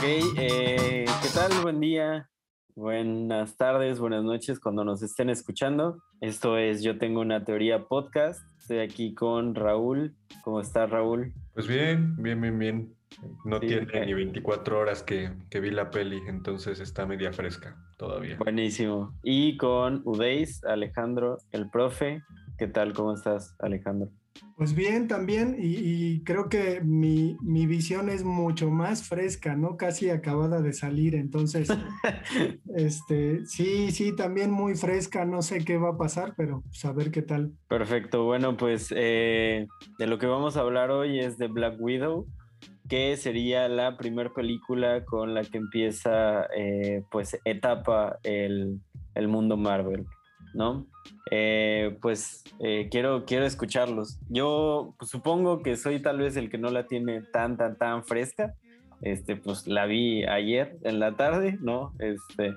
Ok, eh, ¿qué tal? Buen día, buenas tardes, buenas noches cuando nos estén escuchando. Esto es Yo Tengo una Teoría Podcast. Estoy aquí con Raúl. ¿Cómo estás, Raúl? Pues bien, bien, bien, bien. No tiene ni 24 horas que, que, vi la peli, entonces está media fresca todavía. Buenísimo. Y con Udeis, Alejandro, el profe. ¿Qué tal? ¿Cómo estás, Alejandro? Pues bien, también, y, creo que mi, mi, visión es mucho más fresca, ¿no? Casi acabada de salir, entonces, este, sí, sí, también muy fresca, no sé qué va a pasar, pero pues, a ver qué tal. Perfecto, bueno, pues eh, de lo que vamos a hablar hoy es de Black Widow, que sería la primera película con la que empieza, eh, pues, etapa el, el mundo Marvel. ¿No? Eh, pues eh, quiero, quiero escucharlos. Yo pues, supongo que soy tal vez el que no la tiene tan, tan, tan fresca. Este, pues la vi ayer en la tarde, ¿no? Este,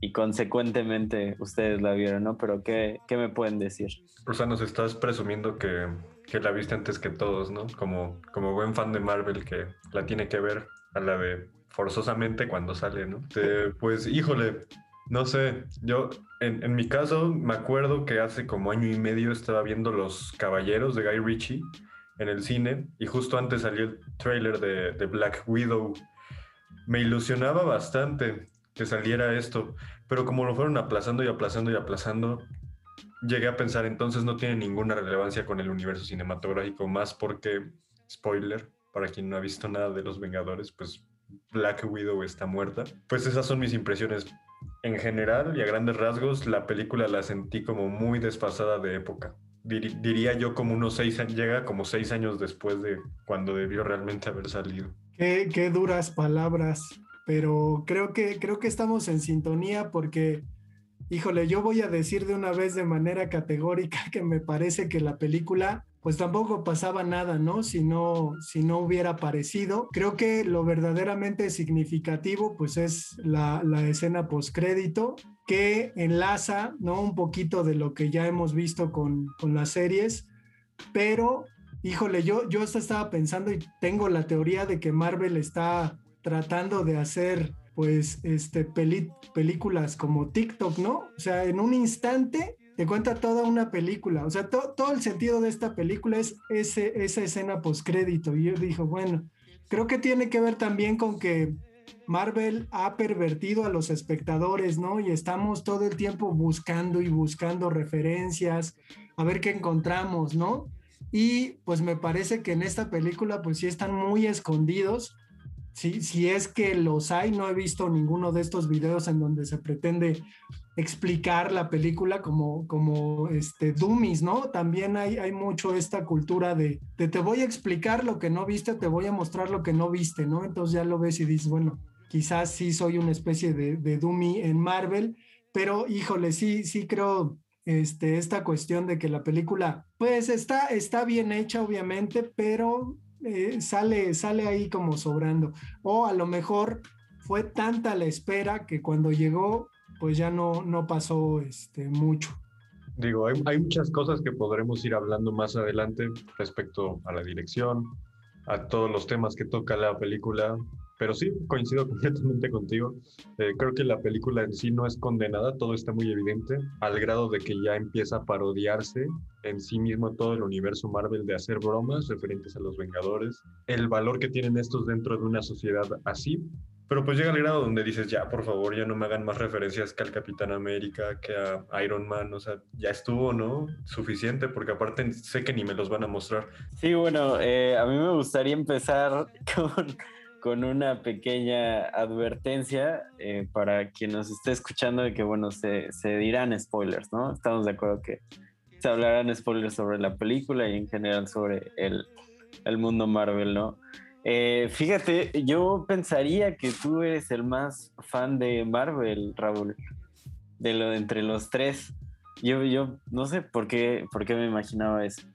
y consecuentemente ustedes la vieron, ¿no? Pero ¿qué, qué me pueden decir? O sea, nos estás presumiendo que, que, la viste antes que todos, ¿no? Como, como buen fan de Marvel que la tiene que ver a la de forzosamente cuando sale, ¿no? pues híjole, no sé, yo en, en, mi caso me acuerdo que hace como año y medio estaba viendo Los Caballeros de Guy Ritchie en el cine y justo antes salió el trailer de, de Black Widow. Me ilusionaba bastante que saliera esto, pero como lo fueron aplazando y aplazando y aplazando, llegué a pensar entonces no tiene ninguna relevancia con el universo cinematográfico, más porque, spoiler, para quien no ha visto nada de Los Vengadores, pues Black Widow está muerta. Pues esas son mis impresiones en general y a grandes rasgos, la película la sentí como muy desfasada de época. diría yo como unos seis años, llega como seis años después de cuando debió realmente haber salido. Qué, qué duras palabras, pero creo que, creo que estamos en sintonía porque, híjole, yo voy a decir de una vez de manera categórica que me parece que la película pues tampoco pasaba nada, ¿no? Si no, si no hubiera aparecido. Creo que lo verdaderamente significativo, pues es la, la escena postcrédito que enlaza, ¿no? Un poquito de lo que ya hemos visto con, con las series, pero, híjole, yo, yo hasta estaba pensando y tengo la teoría de que Marvel está tratando de hacer pues este películas como TikTok, ¿no? O sea, en un instante te cuenta toda una película. O sea, todo el sentido de esta película es ese, esa escena postcrédito. Y yo dije, bueno, creo que tiene que ver también con que Marvel ha pervertido a los espectadores, ¿no? Y estamos todo el tiempo buscando y buscando referencias, a ver qué encontramos, ¿no? Y pues me parece que en esta película pues sí están muy escondidos. Si, si es que los hay, no he visto ninguno de estos videos en donde se pretende explicar la película como, como este, dummies, ¿no? También hay, hay mucho esta cultura de, te voy a explicar lo que no viste, te voy a mostrar lo que no viste, ¿no? Entonces ya lo ves y dices, bueno, quizás sí soy una especie de, de dummy en Marvel, pero híjole, sí, sí creo este, esta cuestión de que la película, pues está, está bien hecha, obviamente, pero eh, sale, sale ahí como sobrando. O a lo mejor fue tanta la espera que cuando llegó pues ya no, no pasó este, mucho. Digo, hay, hay, muchas cosas que podremos ir hablando más adelante respecto a la dirección, a todos los temas que toca la película, pero sí, coincido completamente contigo. Eh, creo que la película en sí no es condenada, todo está muy evidente, al grado de que ya empieza a parodiarse en sí mismo todo el universo Marvel de hacer bromas referentes a los Vengadores, el valor que tienen estos dentro de una sociedad así, pero pues llega el grado donde dices, ya, por favor, ya no me hagan más referencias que al Capitán América, que a Iron Man, o sea, ya estuvo, ¿no? Suficiente, porque aparte sé que ni me los van a mostrar. Sí, bueno, eh, a mí me gustaría empezar con, con una pequeña advertencia eh, para quien nos esté escuchando de que, bueno, se, se dirán spoilers, ¿no? Estamos de acuerdo que se hablarán spoilers sobre la película y en general sobre el, el mundo Marvel, ¿no? Eh, fíjate, yo pensaría que tú eres el más fan de Marvel, Raúl, de lo entre los tres. Yo, yo no sé por qué, por qué me imaginaba eso.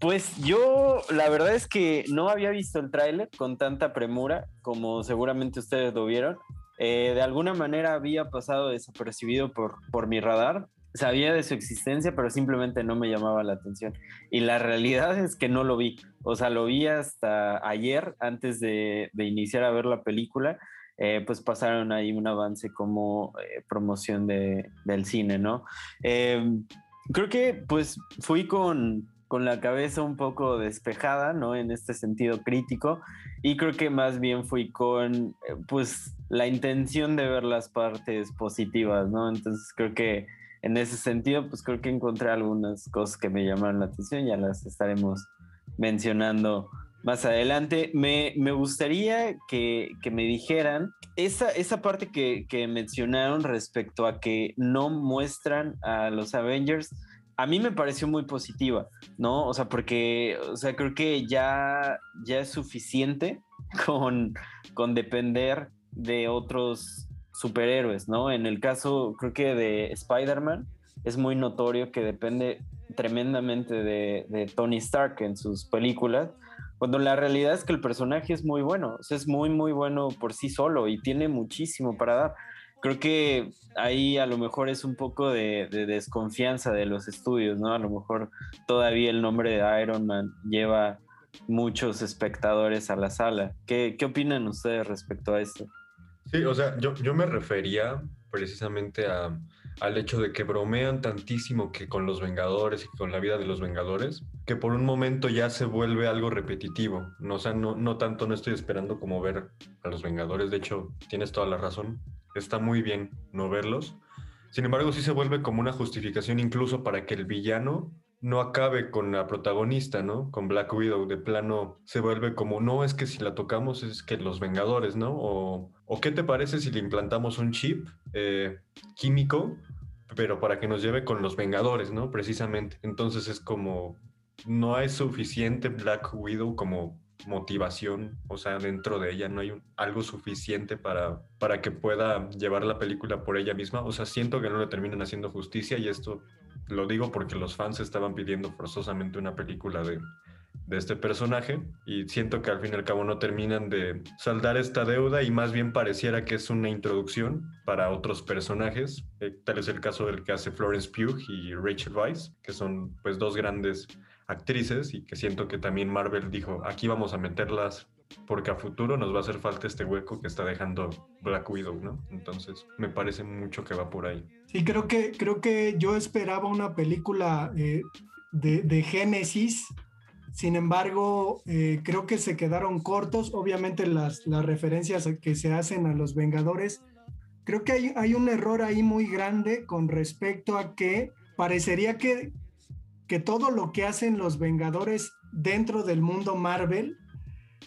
Pues yo, la verdad es que no había visto el tráiler con tanta premura como seguramente ustedes lo vieron. Eh, de alguna manera había pasado desapercibido por, por mi radar sabía de su existencia, pero simplemente no me llamaba la atención. Y la realidad es que no lo vi. O sea, lo vi hasta ayer, antes de, iniciar a ver la película. eh, pues pasaron ahí un avance como eh, promoción de, del cine, ¿no? Creo que pues fui con, con la cabeza un poco despejada, ¿no? En este sentido crítico. Y creo que más bien fui con, pues, la intención de ver las partes positivas, ¿no? Entonces creo que en ese sentido, pues creo que encontré algunas cosas que me llamaron la atención, ya las estaremos mencionando más adelante. Me, gustaría que, me dijeran esa, esa parte que, que, mencionaron respecto a que no muestran a los Avengers. A mí me pareció muy positiva, ¿no? O sea, porque, o sea, creo que ya, ya es suficiente con, con depender de otros superhéroes, ¿no? En el caso, creo que de Spider-Man, es muy notorio que depende tremendamente de, Tony Stark en sus películas, cuando la realidad es que el personaje es muy bueno, o sea, es muy, muy bueno por sí solo y tiene muchísimo para dar. Creo que ahí a lo mejor es un poco de, desconfianza de los estudios, ¿no? A lo mejor todavía el nombre de Iron Man lleva muchos espectadores a la sala. ¿Qué, qué opinan ustedes respecto a esto? Sí, o sea, yo, yo me refería precisamente a, al hecho de que bromean tantísimo que con los Vengadores y con la vida de los Vengadores, que por un momento ya se vuelve algo repetitivo. No, o sea, no, no tanto no estoy esperando como ver a los Vengadores, de hecho, tienes toda la razón, está muy bien no verlos. Sin embargo, sí se vuelve como una justificación incluso para que el villano no acabe con la protagonista, ¿no? Con Black Widow, de plano se vuelve como, no, es que si la tocamos es que los Vengadores, ¿no? O, qué te parece si le implantamos un chip eh, químico, pero para que nos lleve con los Vengadores, ¿no? Precisamente. Entonces es como, no hay suficiente Black Widow como motivación, o sea, dentro de ella no hay algo suficiente para, para que pueda llevar la película por ella misma. O sea, siento que no le terminan haciendo justicia y esto lo digo porque los fans estaban pidiendo forzosamente una película de, este personaje y siento que al fin y al cabo no terminan de saldar esta deuda y más bien pareciera que es una introducción para otros personajes. Eh, tal es el caso del que hace Florence Pugh y Rachel Weisz, que son pues dos grandes actrices y que siento que también Marvel dijo, aquí vamos a meterlas porque a futuro nos va a hacer falta este hueco que está dejando Black Widow, ¿no? Entonces, me parece mucho que va por ahí. Sí, creo que, creo que yo esperaba una película eh, de, Génesis, sin embargo, eh, creo que se quedaron cortos, obviamente las, las referencias que se hacen a los Vengadores, creo que hay, hay un error ahí muy grande con respecto a que parecería que, que todo lo que hacen los Vengadores dentro del mundo Marvel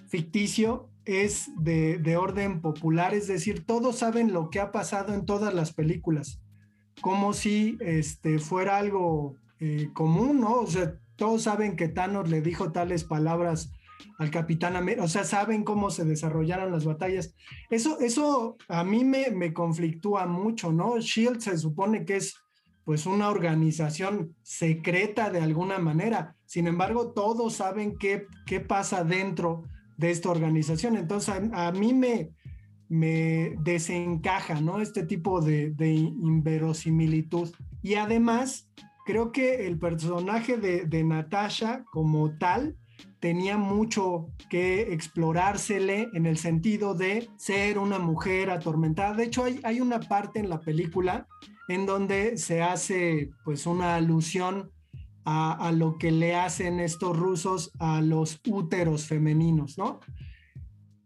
ficticio es de, orden popular, es decir, todos saben lo que ha pasado en todas las películas, como si este, fuera algo eh, común, ¿no? O sea, todos saben que Thanos le dijo tales palabras al Capitán América, o sea, saben cómo se desarrollaron las batallas. Eso, eso a mí me, me conflictúa mucho, ¿no? Shield se supone que es pues una organización secreta de alguna manera. Sin embargo, todos saben qué, qué pasa dentro de esta organización. Entonces, a, mí me, me desencaja, ¿no? Este tipo de, de, inverosimilitud. Y además, creo que el personaje de, de Natasha como tal tenía mucho que explorársele en el sentido de ser una mujer atormentada. De hecho, hay, hay una parte en la película en donde se hace pues una alusión a, lo que le hacen estos rusos a los úteros femeninos, ¿no?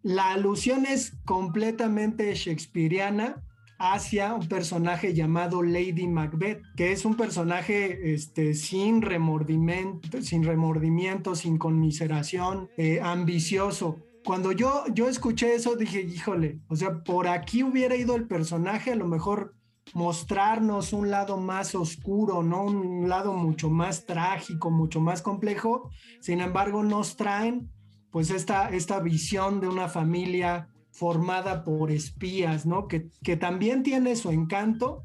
La alusión es completamente shakespeariana hacia un personaje llamado Lady Macbeth, que es un personaje este, sin, remordimiento, sin remordimiento, sin conmiseración, eh, ambicioso. Cuando yo, yo escuché eso dije, híjole, o sea, por aquí hubiera ido el personaje, a lo mejor mostrarnos un lado más oscuro, ¿no? Un lado mucho más trágico, mucho más complejo. Sin embargo, nos traen pues esta, esta visión de una familia formada por espías, ¿no? Que, que también tiene su encanto,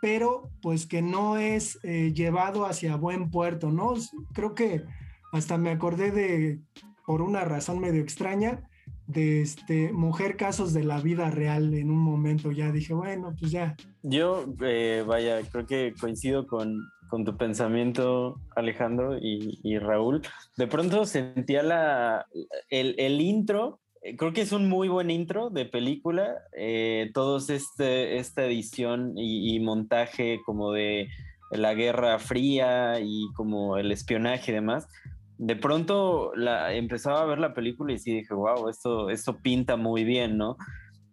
pero pues que no es eh, llevado hacia buen puerto, ¿no? Creo que hasta me acordé de, por una razón medio extraña, de este, mujer casos de la vida real en un momento. Ya dije, bueno, pues ya. Yo, eh, vaya, creo que coincido con, con tu pensamiento, Alejandro y, y, Raúl. De pronto sentía la, el, el intro eh, creo que es un muy buen intro de película. Eh, todos este, esta edición y, montaje como de la Guerra Fría y como el espionaje y demás. De pronto la, empezaba a ver la película y sí dije, wow, esto, esto pinta muy bien, ¿no?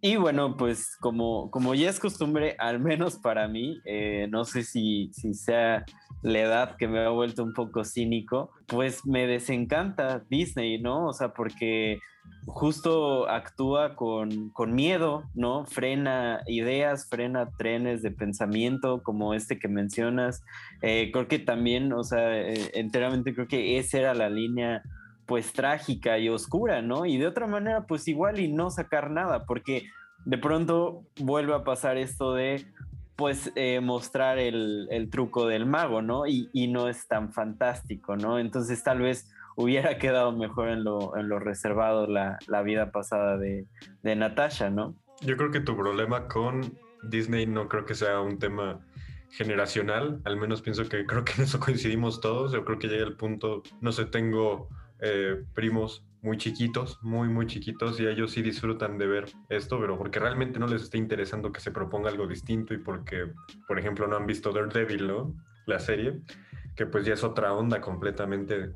Y bueno, pues como, como ya es costumbre, al menos para mí, eh, no sé si, si sea la edad que me ha vuelto un poco cínico, pues me desencanta Disney, ¿no? O sea, porque justo actúa con, con, miedo, ¿no? Frena ideas, frena trenes de pensamiento como este que mencionas. Eh, creo que también, o sea, eh, enteramente creo que esa era la línea pues trágica y oscura, ¿no? Y de otra manera, pues igual y no sacar nada, porque de pronto vuelve a pasar esto de pues eh, mostrar el, truco del mago, ¿no? Y, y, no es tan fantástico, ¿no? Entonces tal vez hubiera quedado mejor en lo, en lo reservado la, la, vida pasada de, de Natasha, ¿no? Yo creo que tu problema con Disney no creo que sea un tema generacional, al menos pienso que creo que en eso coincidimos todos, yo creo que llega el punto, no sé, tengo eh, primos muy chiquitos, muy, muy chiquitos, y ellos sí disfrutan de ver esto, pero porque realmente no les está interesando que se proponga algo distinto y porque, por ejemplo, no han visto Daredevil, ¿no? La serie, que pues ya es otra onda completamente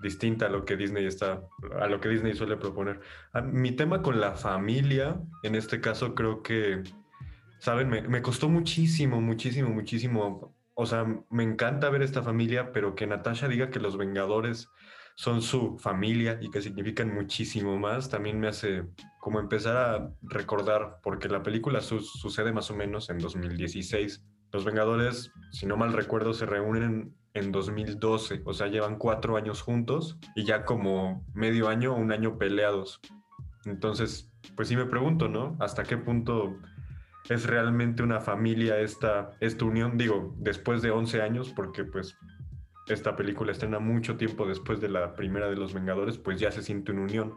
distinta a lo que Disney está, a lo que Disney suele proponer. Ah, mi tema con la familia, en este caso creo que, saben, me, me costó muchísimo, muchísimo, muchísimo. O sea, me encanta ver esta familia, pero que Natasha diga que los Vengadores son su familia y que significan muchísimo más, también me hace como empezar a recordar, porque la película sucede más o menos en 2016. Los Vengadores, si no mal recuerdo, se reúnen en 2012, o sea, llevan cuatro años juntos y ya como medio año o un año peleados. Entonces, pues sí me pregunto, ¿no? ¿Hasta qué punto es realmente una familia esta, esta unión? Digo, después de 11 años, porque pues esta película estrena mucho tiempo después de la primera de Los Vengadores, pues ya se siente una unión.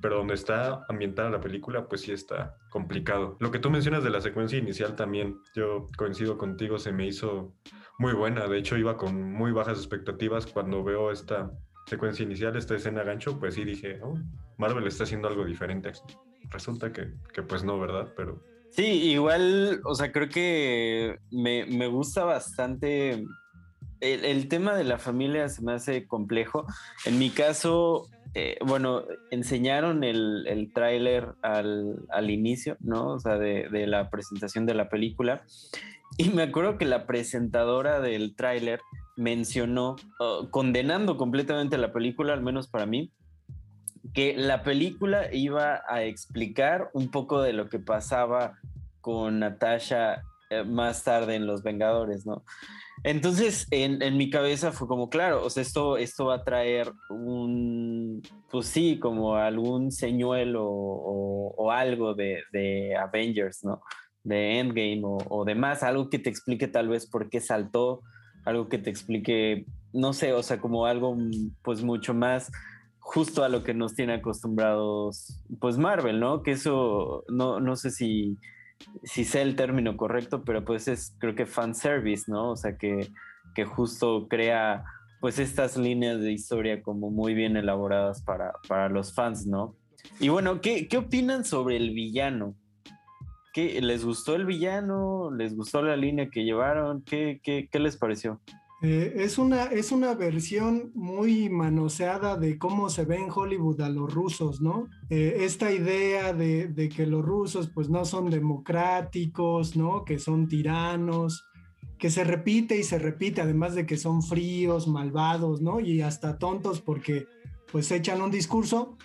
Pero donde está ambientada la película, pues sí está complicado. Lo que tú mencionas de la secuencia inicial también, yo coincido contigo, se me hizo muy buena. De hecho, iba con muy bajas expectativas cuando veo esta secuencia inicial, esta escena gancho, pues sí dije, oh, Marvel está haciendo algo diferente. Resulta que, que pues no, ¿verdad? Pero Sí, igual, o sea, creo que me, me gusta bastante el, tema de la familia se me hace complejo. En mi caso, eh, bueno, enseñaron el, el tráiler al, al, inicio, ¿no? O sea, de, de, la presentación de la película. Y me acuerdo que la presentadora del tráiler mencionó, oh, condenando completamente la película, al menos para mí, que la película iba a explicar un poco de lo que pasaba con Natasha más tarde en Los Vengadores, ¿no? Entonces, en, mi cabeza fue como, claro, o sea, esto, esto va a traer un, pues sí, como algún señuelo o, algo de, Avengers, ¿no? De Endgame o, o demás, algo que te explique tal vez por qué saltó, algo que te explique, no sé, o sea, como algo pues mucho más justo a lo que nos tiene acostumbrados, pues Marvel, ¿no? Que eso, no, no sé si si sé el término correcto, pero pues es creo que fan service, ¿no? O sea, que, que justo crea pues estas líneas de historia como muy bien elaboradas para, para los fans, ¿no? Y bueno, ¿qué, ¿qué opinan sobre el villano? ¿Qué, ¿Les gustó el villano? ¿Les gustó la línea que llevaron? ¿Qué, qué, qué les pareció? Eh, es, una, es una versión muy manoseada de cómo se ve en Hollywood a los rusos, ¿no? Eh, esta idea de, de, que los rusos pues no son democráticos, ¿no? Que son tiranos, que se repite y se repite, además de que son fríos, malvados, ¿no? Y hasta tontos porque pues echan un discurso.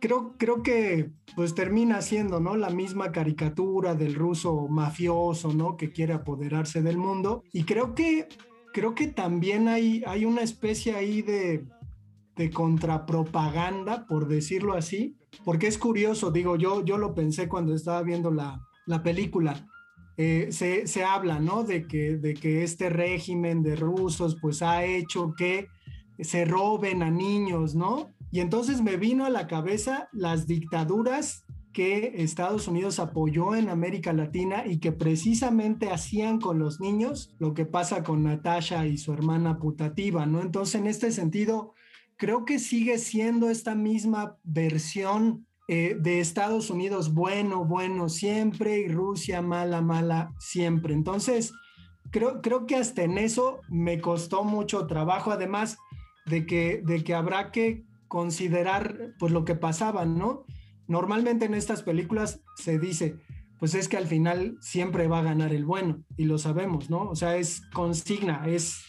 Creo, creo que pues termina siendo, ¿no? La misma caricatura del ruso mafioso, ¿no? Que quiere apoderarse del mundo. Y creo que creo que también hay, hay una especie ahí de, de contrapropaganda, por decirlo así, porque es curioso, digo, yo, yo lo pensé cuando estaba viendo la, la película. Eh, se, se, habla, ¿no? De que, de que este régimen de rusos, pues ha hecho que se roben a niños, ¿no? Y entonces me vino a la cabeza las dictaduras que Estados Unidos apoyó en América Latina y que precisamente hacían con los niños lo que pasa con Natasha y su hermana putativa, ¿no? Entonces, en este sentido, creo que sigue siendo esta misma versión eh, de Estados Unidos bueno, bueno siempre y Rusia mala, mala siempre. Entonces, creo, creo que hasta en eso me costó mucho trabajo, además de que, de que habrá que considerar pues lo que pasaba, ¿no? Normalmente en estas películas se dice, pues es que al final siempre va a ganar el bueno y lo sabemos, ¿no? O sea, es consigna, es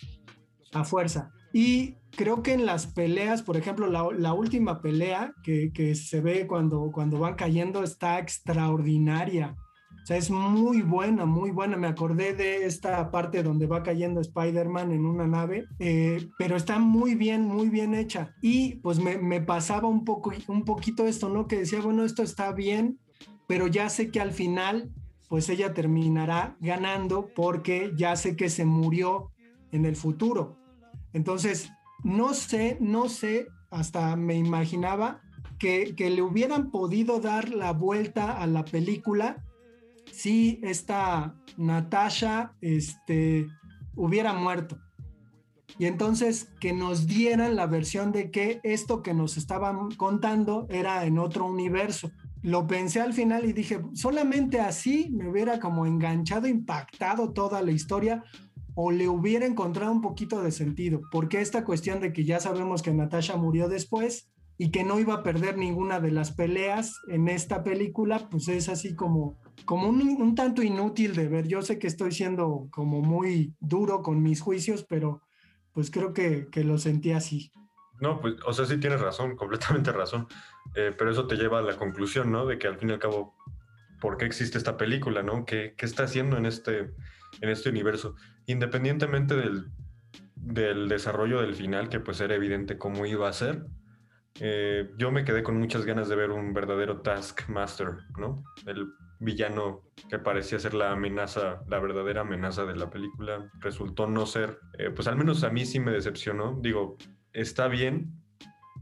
a fuerza. Y creo que en las peleas, por ejemplo, la, última pelea que, que, se ve cuando, cuando van cayendo está extraordinaria. O sea, es muy buena, muy buena. Me acordé de esta parte donde va cayendo Spider-Man en una nave, eh, pero está muy bien, muy bien hecha. Y pues me, me, pasaba un, poco, un poquito esto, ¿no? Que decía, bueno, esto está bien, pero ya sé que al final, pues ella terminará ganando porque ya sé que se murió en el futuro. Entonces, no sé, no sé, hasta me imaginaba que, que le hubieran podido dar la vuelta a la película si esta Natasha este, hubiera muerto. Y entonces que nos dieran la versión de que esto que nos estaban contando era en otro universo. Lo pensé al final y dije, solamente así me hubiera como enganchado, impactado toda la historia o le hubiera encontrado un poquito de sentido. Porque esta cuestión de que ya sabemos que Natasha murió después y que no iba a perder ninguna de las peleas en esta película, pues es así como como un, tanto inútil de ver. Yo sé que estoy siendo como muy duro con mis juicios, pero pues creo que, lo sentí así. No, pues, o sea, sí tienes razón, completamente razón. Eh, pero eso te lleva a la conclusión, ¿no? De que al fin y al cabo, ¿por qué existe esta película, ¿no? ¿Qué, qué está haciendo en este, en este universo? Independientemente del, del desarrollo del final, que pues era evidente cómo iba a ser, eh, yo me quedé con muchas ganas de ver un verdadero Taskmaster, ¿no? El villano que parecía ser la amenaza, la verdadera amenaza de la película, resultó no ser, eh, pues al menos a mí sí me decepcionó. Digo, está bien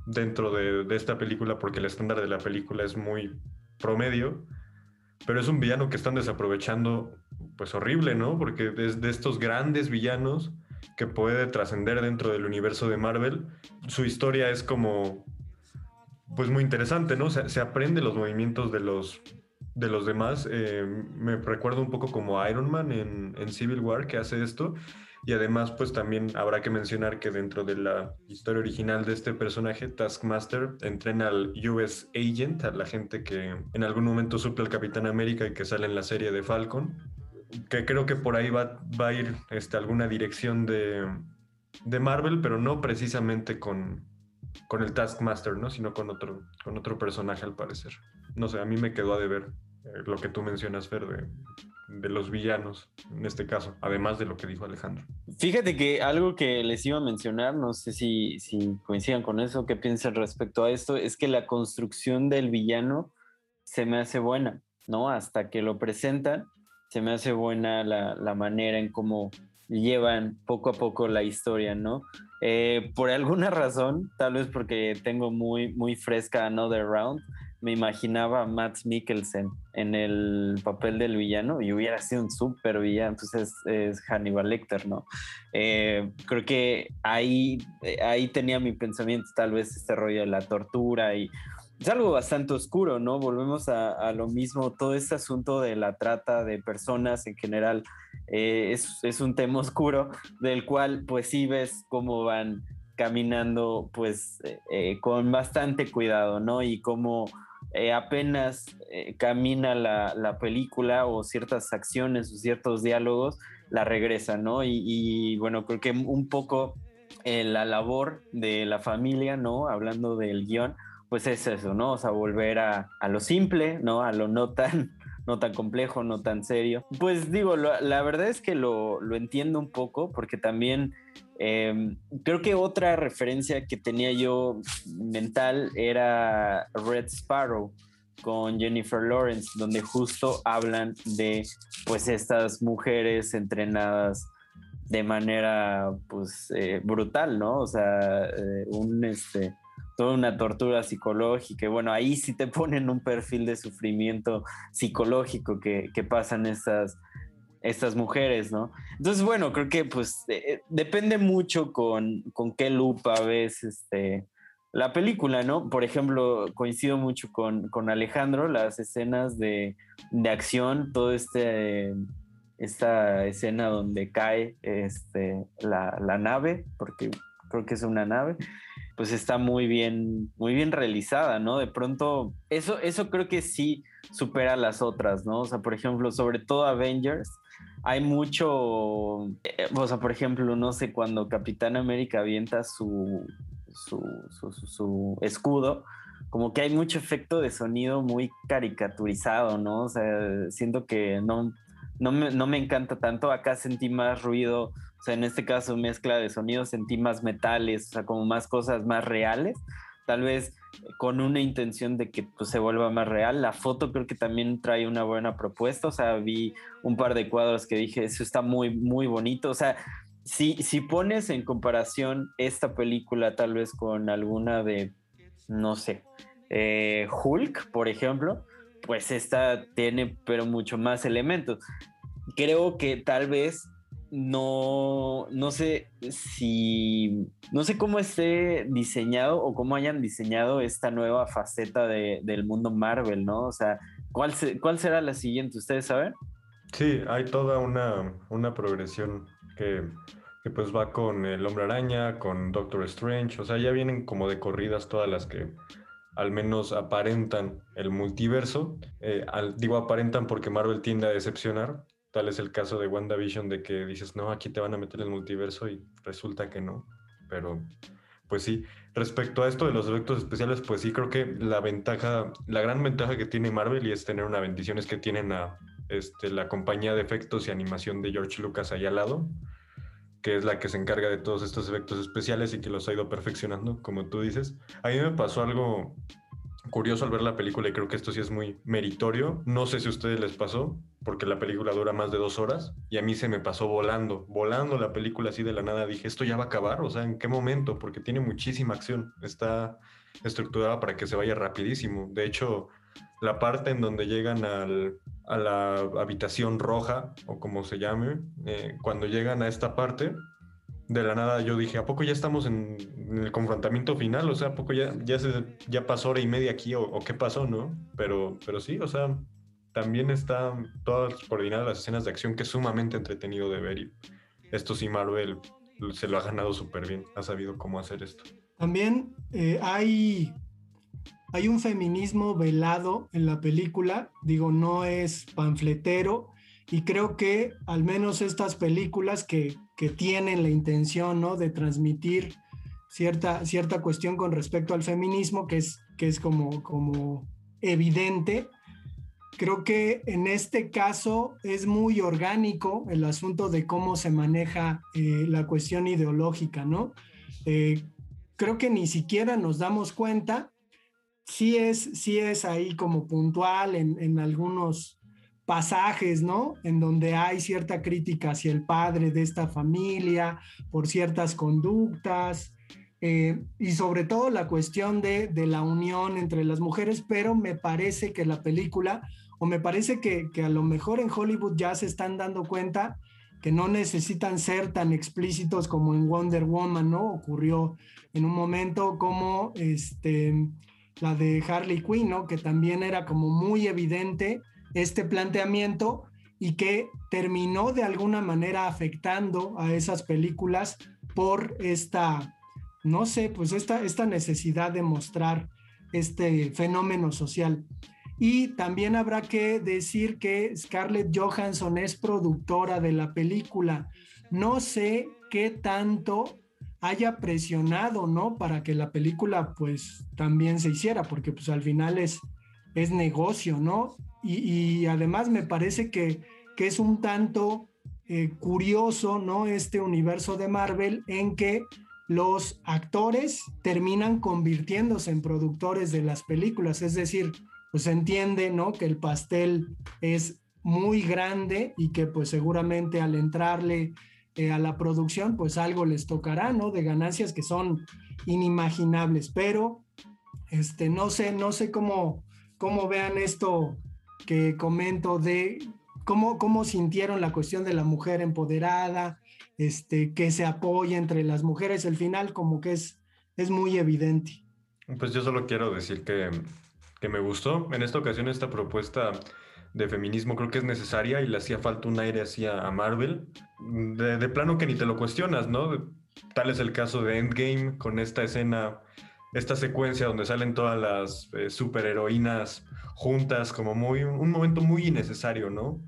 dentro de, de, esta película porque el estándar de la película es muy promedio, pero es un villano que están desaprovechando, pues horrible, ¿no? Porque es de estos grandes villanos que puede trascender dentro del universo de Marvel, su historia es como pues muy interesante, ¿no? Se, aprende los movimientos de los, de los demás. Eh, me recuerdo un poco como Iron Man en, en, Civil War que hace esto. Y además, pues también habrá que mencionar que dentro de la historia original de este personaje, Taskmaster entrena al US Agent, a la gente que en algún momento suple al Capitán América y que sale en la serie de Falcon. Que creo que por ahí va, va a ir este, alguna dirección de, de Marvel, pero no precisamente con, con el Taskmaster, ¿no? Sino con otro, con otro personaje al parecer. No sé, a mí me quedó a deber eh, lo que tú mencionas, Fer, de, los villanos en este caso, además de lo que dijo Alejandro. Fíjate que algo que les iba a mencionar, no sé si, si coincidan con eso, qué piensan respecto a esto, es que la construcción del villano se me hace buena, ¿no? Hasta que lo presentan, se me hace buena la, la manera en cómo llevan poco a poco la historia, ¿no? Eh, por alguna razón, tal vez porque tengo muy, muy fresca Another Round, me imaginaba a Matt Mikkelsen en el papel del villano y hubiera sido un súper villano, entonces es, Hannibal Lecter, ¿no? Eh, creo que ahí, ahí tenía mi pensamiento, tal vez este rollo de la tortura y es algo bastante oscuro, ¿no? Volvemos a, a lo mismo, todo este asunto de la trata de personas en general eh, es, es, un tema oscuro del cual pues sí ves cómo van caminando pues eh, eh, con bastante cuidado, ¿no? Y cómo apenas camina la, la, película o ciertas acciones o ciertos diálogos, la regresa, ¿no? Y, bueno, creo que un poco la labor de la familia, ¿no? Hablando del guion, pues es eso, ¿no? O sea, volver a, a lo simple, ¿no? A lo no tan no tan complejo, no tan serio. Pues digo, la verdad es que lo, entiendo un poco porque también em, creo que otra referencia que tenía yo mental era Red Sparrow con Jennifer Lawrence, donde justo hablan de pues estas mujeres entrenadas de manera pues eh, brutal, ¿no? O sea, eh, un este toda una tortura psicológica. Bueno, ahí sí te ponen un perfil de sufrimiento psicológico que, que pasan estas, estas mujeres, ¿no? Entonces, bueno, creo que pues eh, depende mucho con, con qué lupa ves este, la película, ¿no? Por ejemplo, coincido mucho con, con Alejandro, las escenas de, de acción, todo este, esta escena donde cae este, la, la, nave, porque creo que es una nave, pues está muy bien, muy bien realizada, ¿no? De pronto, eso, eso creo que sí supera a las otras, ¿no? O sea, por ejemplo, sobre todo Avengers, hay mucho, eh, o sea, por ejemplo, no sé, cuando Capitán América avienta su, su, escudo, como que hay mucho efecto de sonido muy caricaturizado, ¿no? O sea, siento que no, no, me, no me encanta tanto. Acá sentí más ruido, o sea, en este caso mezcla de sonidos, sentí más metales, o sea, como más cosas más reales. Tal vez con una intención de que pues, se vuelva más real. La foto creo que también trae una buena propuesta. O sea, vi un par de cuadros que dije, eso está muy, muy bonito. O sea, si, si pones en comparación esta película tal vez con alguna de, no sé, eh, Hulk, por ejemplo, pues esta tiene pero mucho más elementos. Creo que tal vez no, no sé si, no sé cómo esté diseñado o cómo hayan diseñado esta nueva faceta del mundo Marvel, ¿no? O sea, ¿cuál, ¿cuál será la siguiente? ¿Ustedes saben? Sí, hay toda una, una progresión que, pues va con el Hombre Araña, con Doctor Strange, o sea, ya vienen como de corridas todas las que al menos aparentan el multiverso. Eh, digo aparentan porque Marvel tiende a decepcionar. Tal es el caso de WandaVision de que dices, no, aquí te van a meter el multiverso y resulta que no. Pero, pues sí, respecto a esto de los efectos especiales, pues sí, creo que la ventaja, la gran ventaja que tiene Marvel y es tener una bendición es que tienen a este, la compañía de efectos y animación de George Lucas ahí al lado que es la que se encarga de todos estos efectos especiales y que los ha ido perfeccionando, como tú dices. A mí me pasó algo curioso al ver la película y creo que esto sí es muy meritorio. No sé si a ustedes les pasó, porque la película dura más de dos horas y a mí se me pasó volando, volando la película así de la nada. Dije, esto ya va a acabar, o sea, ¿en qué momento? Porque tiene muchísima acción, está estructurada para que se vaya rapidísimo. De hecho, la parte en donde llegan al, a la habitación roja, o como se llame, eh, cuando llegan a esta parte, de la nada yo dije, ¿a poco ya estamos en, el confrontamiento final? O sea, ¿a poco ya, ya, se, ya pasó hora y media aquí o, qué pasó, no? Pero, pero sí, o sea, también están todas coordinadas las escenas de acción que es sumamente entretenido de ver y esto sí Marvel se lo ha ganado súper bien, ha sabido cómo hacer esto. También eh, hay hay un feminismo velado en la película, digo, no es panfletero y creo que al menos estas películas que, tienen la intención ¿no? de transmitir cierta, cierta cuestión con respecto al feminismo, que es, que es como, como evidente, creo que en este caso es muy orgánico el asunto de cómo se maneja eh, la cuestión ideológica, ¿no? Eh, creo que ni siquiera nos damos cuenta sí es, sí es ahí como puntual en, algunos pasajes, ¿no? En donde hay cierta crítica hacia el padre de esta familia por ciertas conductas eh, y sobre todo la cuestión de, la unión entre las mujeres, pero me parece que la película, o me parece que, que a lo mejor en Hollywood ya se están dando cuenta que no necesitan ser tan explícitos como en Wonder Woman, ¿no? Ocurrió en un momento como este la de Harley Quinn, ¿no? Que también era como muy evidente este planteamiento y que terminó de alguna manera afectando a esas películas por esta, no sé, pues esta, esta necesidad de mostrar este fenómeno social. Y también habrá que decir que Scarlett Johansson es productora de la película. No sé qué tanto haya presionado, ¿no? Para que la película pues también se hiciera, porque pues al final es, es negocio, ¿no? Y, además me parece que, que es un tanto eh, curioso, ¿no? Este universo de Marvel en que los actores terminan convirtiéndose en productores de las películas, es decir, pues se entiende, ¿no? Que el pastel es muy grande y que pues seguramente al entrarle eh, a la producción, pues algo les tocará, ¿no? De ganancias que son inimaginables, pero este, no sé, no sé cómo, cómo vean esto que comento de cómo, cómo sintieron la cuestión de la mujer empoderada, este, que se apoya entre las mujeres, el final como que es, es muy evidente. Pues yo solo quiero decir que, que me gustó. En esta ocasión esta propuesta de feminismo creo que es necesaria y le hacía falta un aire así a, Marvel. De, de, plano que ni te lo cuestionas, ¿no? Tal es el caso de Endgame con esta escena, esta secuencia donde salen todas las eh, superheroínas juntas, como muy, un momento muy innecesario, ¿no?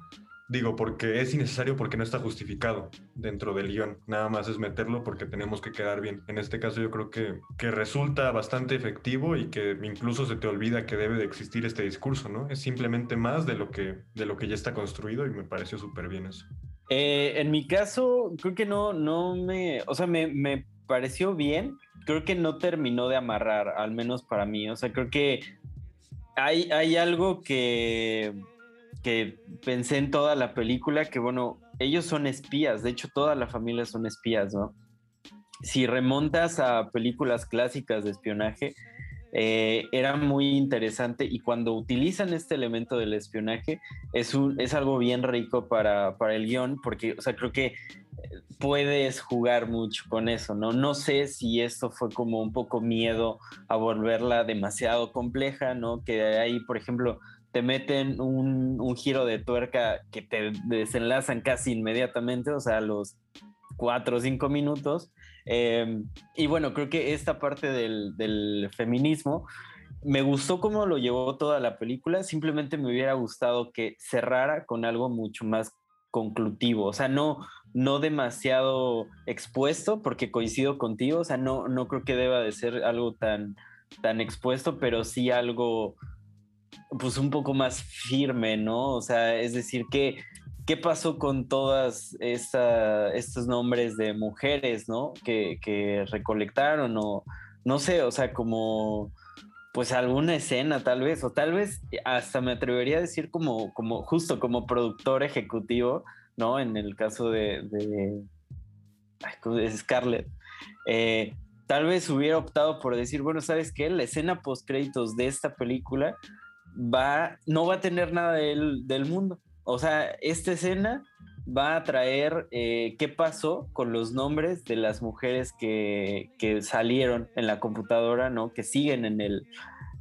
Digo, porque es innecesario porque no está justificado dentro del guion. Nada más es meterlo porque tenemos que quedar bien. En este caso yo creo que, que resulta bastante efectivo y que incluso se te olvida que debe de existir este discurso, ¿no? Es simplemente más de lo que, de lo que ya está construido y me pareció súper bien eso. Eh, en mi caso, creo que no, no me, o sea, me, me pareció bien. Creo que no terminó de amarrar, al menos para mí. O sea, creo que hay, hay algo que que pensé en toda la película que, bueno, ellos son espías, de hecho toda la familia son espías, ¿no? Si remontas a películas clásicas de espionaje, eh, era muy interesante y cuando utilizan este elemento del espionaje es, un, es algo bien rico para, para el guion porque, o sea, creo que puedes jugar mucho con eso, ¿no? No sé si esto fue como un poco miedo a volverla demasiado compleja, ¿no? Que ahí, por ejemplo, te meten un, giro de tuerca que te desenlazan casi inmediatamente, o sea, a los cuatro o cinco minutos. Em, y bueno, creo que esta parte del, feminismo me gustó cómo lo llevó toda la película, simplemente me hubiera gustado que cerrara con algo mucho más conclutivo, o sea, no, no demasiado expuesto, porque coincido contigo, o sea, no, no creo que deba de ser algo tan, tan expuesto, pero sí algo pues un poco más firme, ¿no? O sea, es decir, ¿qué, qué pasó con todas estos nombres de mujeres, ¿no? Que, que, recolectaron o no sé, o sea, como pues alguna escena tal vez, o tal vez hasta me atrevería a decir como, como justo como productor ejecutivo, ¿no? En el caso de, Scarlett. Eh, tal vez hubiera optado por decir, bueno, ¿sabes qué? La escena post créditos de esta película va, no va a tener nada del, del mundo. O sea, esta escena va a traer eh, qué pasó con los nombres de las mujeres que, que, salieron en la computadora, ¿no? Que siguen en el,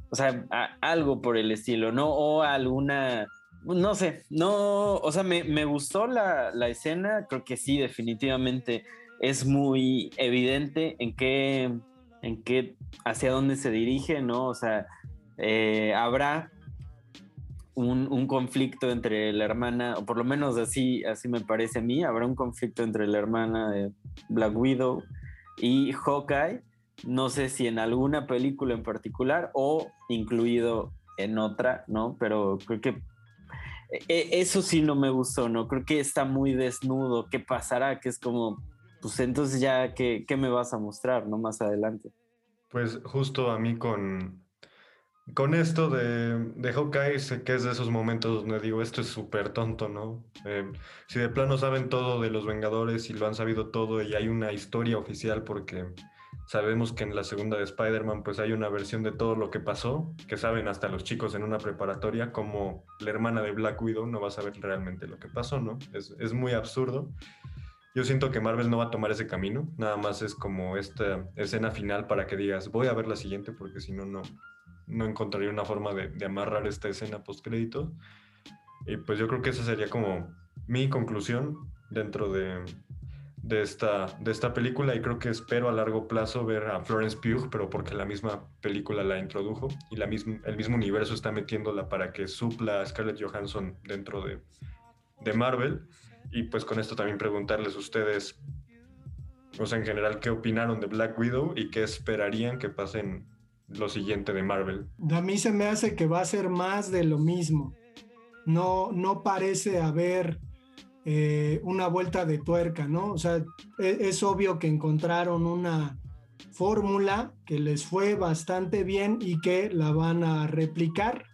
o sea, algo por el estilo, ¿no? O alguna, no sé, no, o sea, me, me gustó la, la, escena, creo que sí, definitivamente es muy evidente en qué, en qué, hacia dónde se dirige, ¿no? O sea, eh, habrá un, conflicto entre la hermana, o por lo menos así, así me parece a mí, habrá un conflicto entre la hermana de Black Widow y Hawkeye. No sé si en alguna película en particular o incluido en otra, ¿no? Pero creo que eso sí no me gustó, ¿no? Creo que está muy desnudo. ¿Qué pasará? Que es como, pues entonces ya, ¿qué, qué me vas a mostrar, ¿no? Más adelante. Pues justo a mí con, con esto de, de Hawkeye, que es de esos momentos donde digo, esto es súper tonto, ¿no? Eh, si de plano saben todo de los Vengadores y lo han sabido todo y hay una historia oficial porque sabemos que en la segunda de Spider-Man pues hay una versión de todo lo que pasó, que saben hasta los chicos en una preparatoria, como la hermana de Black Widow no va a saber realmente lo que pasó, ¿no? Es, es muy absurdo. Yo siento que Marvel no va a tomar ese camino, nada más es como esta escena final para que digas, voy a ver la siguiente porque si no, no, no encontraría una forma de, amarrar esta escena post crédito. Y pues yo creo que esa sería como mi conclusión dentro de, de, esta, de esta película y creo que espero a largo plazo ver a Florence Pugh, pero porque la misma película la introdujo y la misma, el mismo universo está metiéndola para que supla a Scarlett Johansson dentro de, de Marvel. Y pues con esto también preguntarles a ustedes, o sea, en general, qué opinaron de Black Widow y qué esperarían que pasen lo siguiente de Marvel. A mí se me hace que va a ser más de lo mismo. No, no parece haber eh, una vuelta de tuerca, ¿no? O sea, es, es obvio que encontraron una fórmula que les fue bastante bien y que la van a replicar,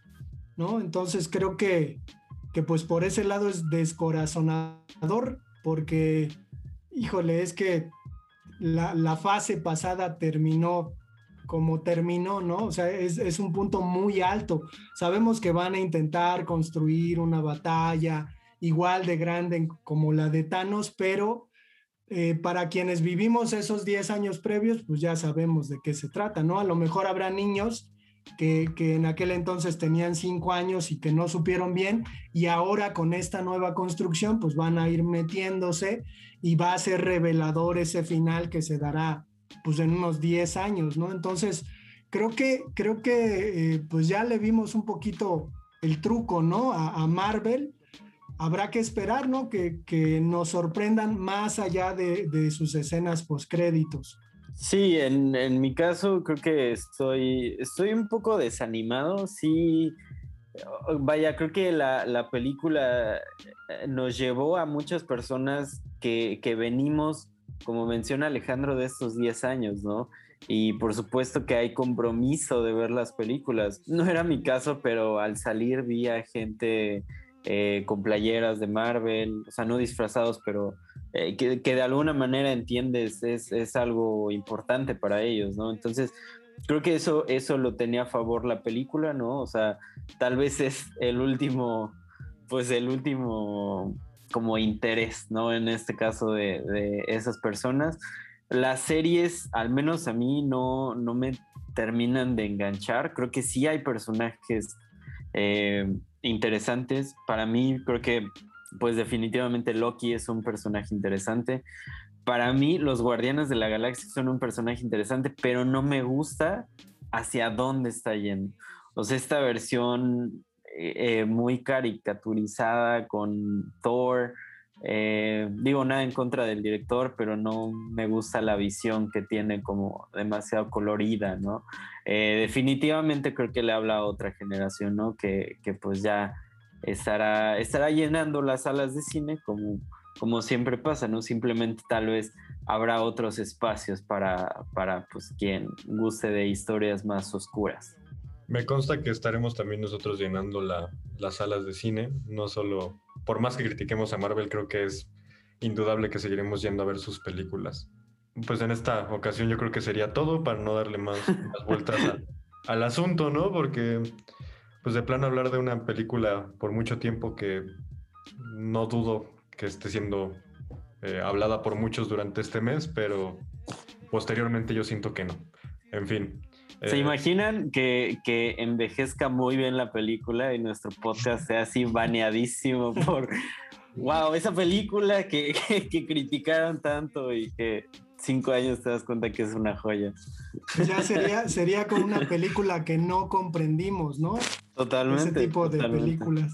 ¿no? Entonces creo que, que pues por ese lado es descorazonador porque, híjole, es que la, la fase pasada terminó como terminó, ¿no? O sea, es, un punto muy alto. Sabemos que van a intentar construir una batalla igual de grande como la de Thanos, pero eh, para quienes vivimos esos 10 años previos, pues ya sabemos de qué se trata, ¿no? A lo mejor habrá niños que, que, en aquel entonces tenían 5 años y que no supieron bien y ahora con esta nueva construcción pues van a ir metiéndose y va a ser revelador ese final que se dará pues en unos 10 años, ¿no? Entonces, creo que, creo que eh, pues ya le vimos un poquito el truco, ¿no? A, a Marvel habrá que esperar, ¿no? Que, que nos sorprendan más allá de, de sus escenas postcréditos. Sí, en, en, mi caso creo que estoy, estoy un poco desanimado. Sí, vaya, creo que la, la película eh, nos llevó a muchas personas que, que venimos, como menciona Alejandro, de estos 10 años, ¿no? y por supuesto que hay compromiso de ver las películas. No era mi caso, pero al salir vi a gente eh, con playeras de Marvel, o sea, no disfrazados, pero eh, que, que, de alguna manera entiendes, es, es, algo importante para ellos, ¿no? Entonces, creo que eso, eso lo tenía a favor la película, ¿no? O sea, tal vez es el último, pues el último como interés, ¿no? En este caso de, de esas personas. Las series, al menos a mí, no, no me terminan de enganchar. Creo que sí hay personajes eh, interesantes. Para mí, creo que, pues definitivamente Loki es un personaje interesante. Para mí, los Guardianes de la Galaxia son un personaje interesante, pero no me gusta hacia dónde está yendo. O sea, esta versión eh, muy caricaturizada con Thor. Eh, digo nada en contra del director, pero no me gusta la visión que tiene como demasiado colorida, ¿no? Eh, definitivamente creo que le habla a otra generación, ¿no? Que, que, pues ya estará, estará llenando las salas de cine como, como siempre pasa, ¿no? Simplemente tal vez habrá otros espacios para, para pues quien guste de historias más oscuras. Me consta que estaremos también nosotros llenando la, las salas de cine, no solo, por más que critiquemos a Marvel, creo que es indudable que seguiremos yendo a ver sus películas pues en esta ocasión yo creo que sería todo para no darle más, vueltas al, al, asunto, ¿no? Porque, pues de plano hablar de una película por mucho tiempo que no dudo que esté siendo eh, hablada por muchos durante este mes, pero posteriormente yo siento que no. En fin. ¿Se eh, imaginan que, que, envejezca muy bien la película y nuestro podcast sea así baneadísimo por, wow, esa película que, que, que criticaron tanto y que cinco años te das cuenta que es una joya. Ya sería, sería como una película que no comprendimos, ¿no? Totalmente. Ese tipo totalmente. de películas.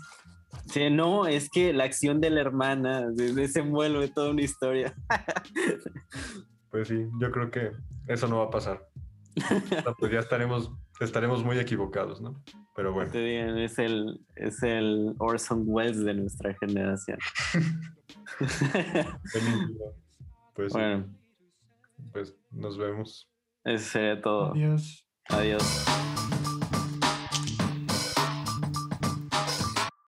Sí, no, es que la acción de la hermana desenvuelve toda una historia. Pues sí, yo creo que eso no va a pasar. Pues ya estaremos, estaremos muy equivocados, ¿no? Pero bueno. Es el, es el Orson Welles de nuestra generación. pues bueno. pues nos vemos. Eso sería todo. Adiós. Adiós.